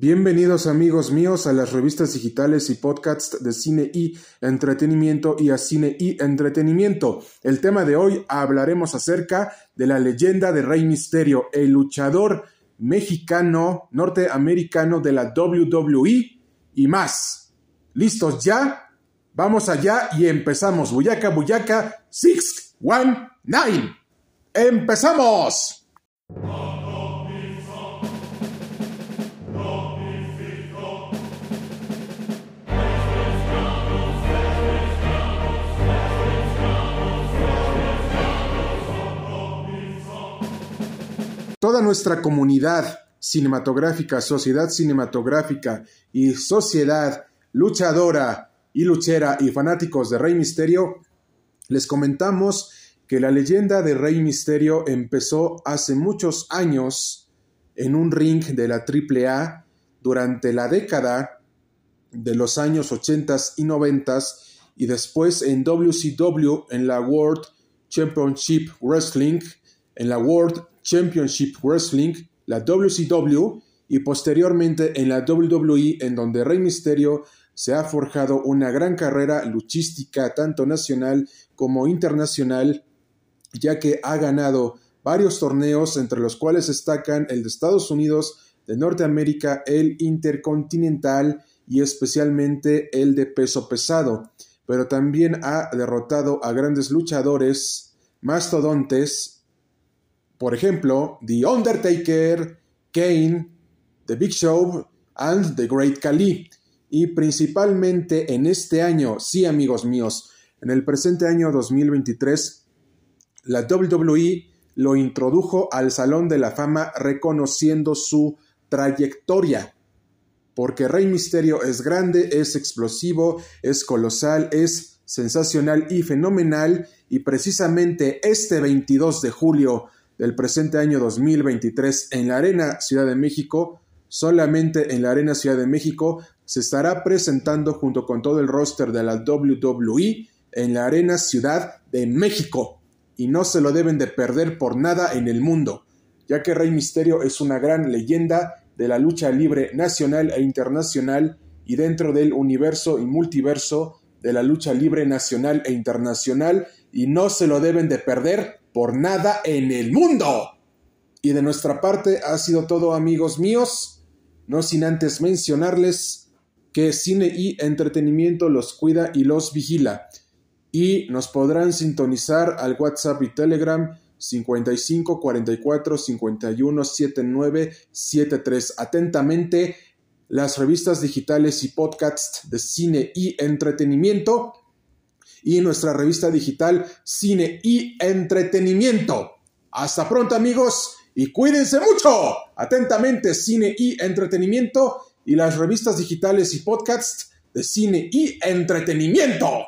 Bienvenidos amigos míos a las revistas digitales y podcasts de cine y entretenimiento y a cine y entretenimiento. El tema de hoy hablaremos acerca de la leyenda de Rey Misterio, el luchador mexicano norteamericano de la WWE y más. ¿Listos ya? Vamos allá y empezamos. Buyaca, buyaca, 619. ¡Empezamos! Toda nuestra comunidad cinematográfica, sociedad cinematográfica y sociedad luchadora y luchera y fanáticos de Rey Misterio, les comentamos que la leyenda de Rey Misterio empezó hace muchos años en un ring de la AAA durante la década de los años 80 y 90 y después en WCW en la World Championship Wrestling, en la World Championship Wrestling, la WCW, y posteriormente en la WWE, en donde Rey Misterio se ha forjado una gran carrera luchística tanto nacional como internacional, ya que ha ganado varios torneos, entre los cuales destacan el de Estados Unidos, de Norteamérica, el Intercontinental y especialmente el de peso pesado, pero también ha derrotado a grandes luchadores, mastodontes, por ejemplo, The Undertaker, Kane, The Big Show and The Great Khali. Y principalmente en este año, sí amigos míos, en el presente año 2023, la WWE lo introdujo al Salón de la Fama reconociendo su trayectoria. Porque Rey Misterio es grande, es explosivo, es colosal, es sensacional y fenomenal. Y precisamente este 22 de julio del presente año 2023 en la Arena Ciudad de México, solamente en la Arena Ciudad de México se estará presentando junto con todo el roster de la WWE en la Arena Ciudad de México. Y no se lo deben de perder por nada en el mundo, ya que Rey Misterio es una gran leyenda de la lucha libre nacional e internacional y dentro del universo y multiverso de la lucha libre nacional e internacional y no se lo deben de perder por nada en el mundo. Y de nuestra parte ha sido todo amigos míos, no sin antes mencionarles que cine y entretenimiento los cuida y los vigila. Y nos podrán sintonizar al WhatsApp y Telegram 55 44 51 79 73. Atentamente, las revistas digitales y podcasts de cine y entretenimiento y nuestra revista digital Cine y Entretenimiento. Hasta pronto amigos y cuídense mucho. Atentamente Cine y Entretenimiento y las revistas digitales y podcasts de cine y entretenimiento.